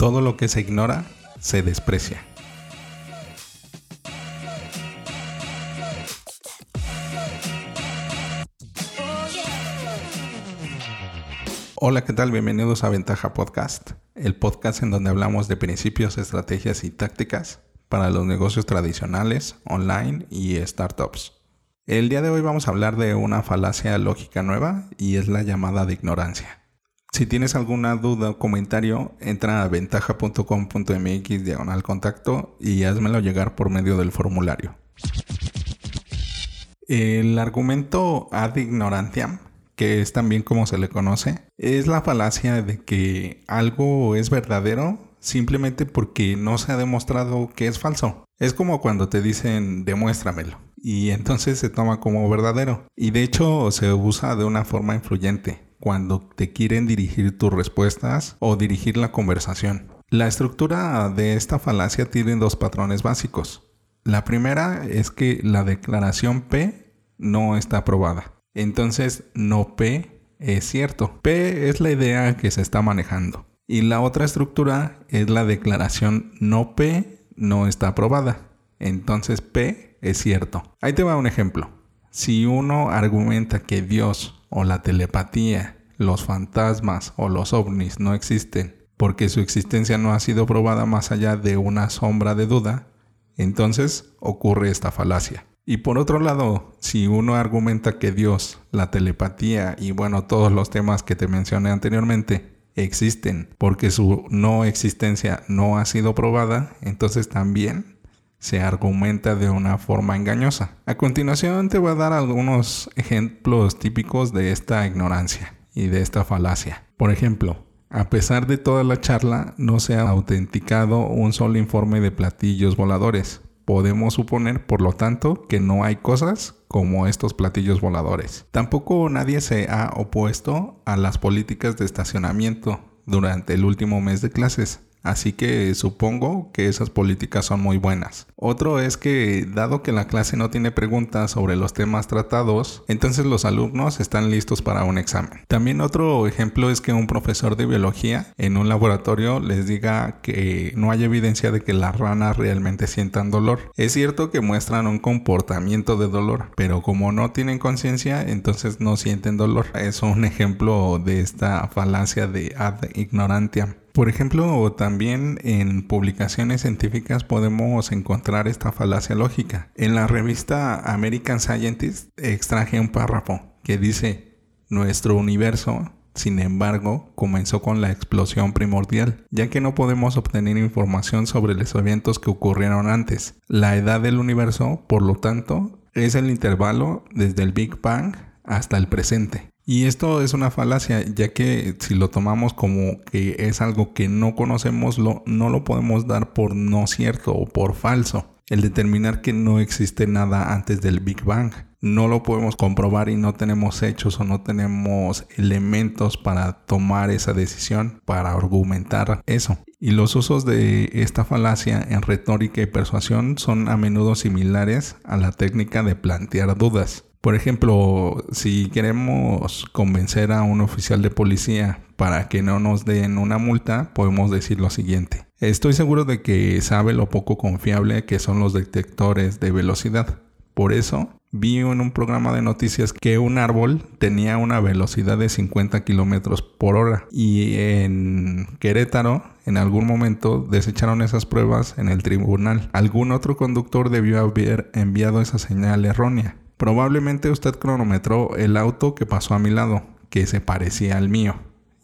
Todo lo que se ignora se desprecia. Hola, ¿qué tal? Bienvenidos a Ventaja Podcast, el podcast en donde hablamos de principios, estrategias y tácticas para los negocios tradicionales, online y startups. El día de hoy vamos a hablar de una falacia lógica nueva y es la llamada de ignorancia. Si tienes alguna duda o comentario, entra a ventaja.com.mx diagonal contacto y házmelo llegar por medio del formulario. El argumento ad ignorantiam, que es también como se le conoce, es la falacia de que algo es verdadero simplemente porque no se ha demostrado que es falso. Es como cuando te dicen demuéstramelo y entonces se toma como verdadero. Y de hecho se usa de una forma influyente cuando te quieren dirigir tus respuestas o dirigir la conversación. La estructura de esta falacia tiene dos patrones básicos. La primera es que la declaración P no está aprobada. Entonces, no P es cierto. P es la idea que se está manejando. Y la otra estructura es la declaración no P no está aprobada. Entonces P es cierto. Ahí te va un ejemplo. Si uno argumenta que Dios o la telepatía, los fantasmas o los ovnis no existen porque su existencia no ha sido probada más allá de una sombra de duda, entonces ocurre esta falacia. Y por otro lado, si uno argumenta que Dios, la telepatía y bueno, todos los temas que te mencioné anteriormente existen porque su no existencia no ha sido probada, entonces también se argumenta de una forma engañosa. A continuación te voy a dar algunos ejemplos típicos de esta ignorancia y de esta falacia. Por ejemplo, a pesar de toda la charla, no se ha autenticado un solo informe de platillos voladores. Podemos suponer, por lo tanto, que no hay cosas como estos platillos voladores. Tampoco nadie se ha opuesto a las políticas de estacionamiento durante el último mes de clases. Así que supongo que esas políticas son muy buenas. Otro es que dado que la clase no tiene preguntas sobre los temas tratados, entonces los alumnos están listos para un examen. También otro ejemplo es que un profesor de biología en un laboratorio les diga que no hay evidencia de que las ranas realmente sientan dolor. Es cierto que muestran un comportamiento de dolor, pero como no tienen conciencia, entonces no sienten dolor. Es un ejemplo de esta falacia de ad ignorantiam. Por ejemplo, también en publicaciones científicas podemos encontrar esta falacia lógica. En la revista American Scientist extraje un párrafo que dice, nuestro universo, sin embargo, comenzó con la explosión primordial, ya que no podemos obtener información sobre los eventos que ocurrieron antes. La edad del universo, por lo tanto, es el intervalo desde el Big Bang hasta el presente. Y esto es una falacia, ya que si lo tomamos como que es algo que no conocemos, no lo podemos dar por no cierto o por falso. El determinar que no existe nada antes del Big Bang. No lo podemos comprobar y no tenemos hechos o no tenemos elementos para tomar esa decisión, para argumentar eso. Y los usos de esta falacia en retórica y persuasión son a menudo similares a la técnica de plantear dudas. Por ejemplo, si queremos convencer a un oficial de policía para que no nos den una multa, podemos decir lo siguiente. Estoy seguro de que sabe lo poco confiable que son los detectores de velocidad. Por eso, vi en un programa de noticias que un árbol tenía una velocidad de 50 kilómetros por hora y en Querétaro en algún momento desecharon esas pruebas en el tribunal. Algún otro conductor debió haber enviado esa señal errónea. Probablemente usted cronometró el auto que pasó a mi lado, que se parecía al mío.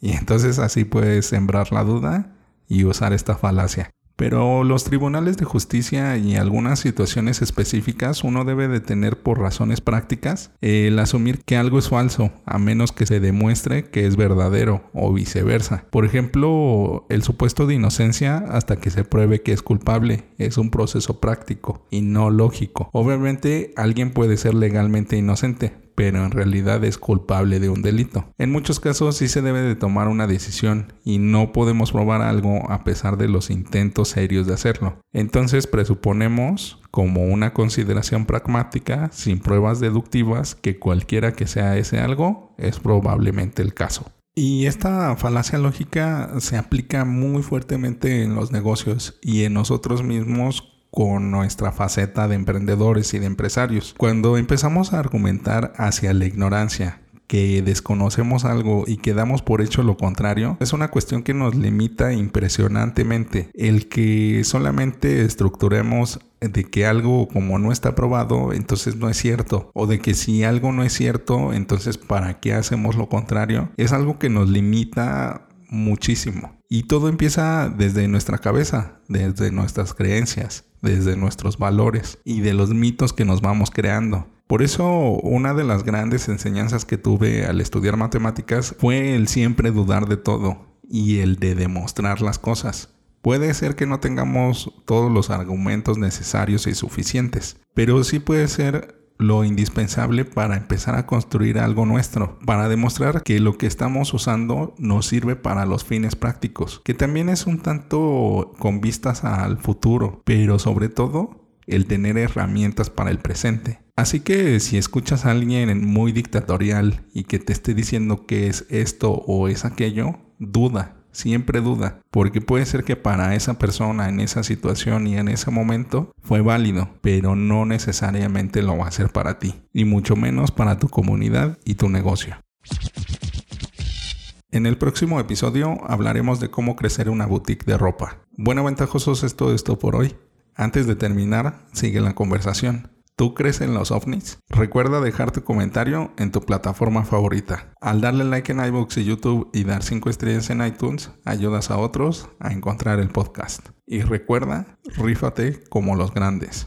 Y entonces así puede sembrar la duda y usar esta falacia. Pero los tribunales de justicia y algunas situaciones específicas uno debe de tener por razones prácticas el asumir que algo es falso, a menos que se demuestre que es verdadero o viceversa. Por ejemplo, el supuesto de inocencia hasta que se pruebe que es culpable es un proceso práctico y no lógico. Obviamente alguien puede ser legalmente inocente, pero en realidad es culpable de un delito. En muchos casos sí se debe de tomar una decisión y no podemos probar algo a pesar de los intentos serios de hacerlo. Entonces presuponemos como una consideración pragmática, sin pruebas deductivas, que cualquiera que sea ese algo es probablemente el caso. Y esta falacia lógica se aplica muy fuertemente en los negocios y en nosotros mismos con nuestra faceta de emprendedores y de empresarios. Cuando empezamos a argumentar hacia la ignorancia, que desconocemos algo y que damos por hecho lo contrario, es una cuestión que nos limita impresionantemente. El que solamente estructuremos de que algo como no está probado, entonces no es cierto. O de que si algo no es cierto, entonces ¿para qué hacemos lo contrario? Es algo que nos limita muchísimo. Y todo empieza desde nuestra cabeza, desde nuestras creencias, desde nuestros valores y de los mitos que nos vamos creando. Por eso una de las grandes enseñanzas que tuve al estudiar matemáticas fue el siempre dudar de todo y el de demostrar las cosas. Puede ser que no tengamos todos los argumentos necesarios y suficientes, pero sí puede ser lo indispensable para empezar a construir algo nuestro, para demostrar que lo que estamos usando nos sirve para los fines prácticos, que también es un tanto con vistas al futuro, pero sobre todo el tener herramientas para el presente. Así que si escuchas a alguien muy dictatorial y que te esté diciendo que es esto o es aquello, duda, siempre duda, porque puede ser que para esa persona en esa situación y en ese momento fue válido, pero no necesariamente lo va a ser para ti, y mucho menos para tu comunidad y tu negocio. En el próximo episodio hablaremos de cómo crecer una boutique de ropa. Bueno, ventajosos es todo esto por hoy. Antes de terminar, sigue la conversación. ¿Tú crees en los ovnis? Recuerda dejar tu comentario en tu plataforma favorita. Al darle like en iBooks y YouTube y dar 5 estrellas en iTunes, ayudas a otros a encontrar el podcast. Y recuerda, rífate como los grandes.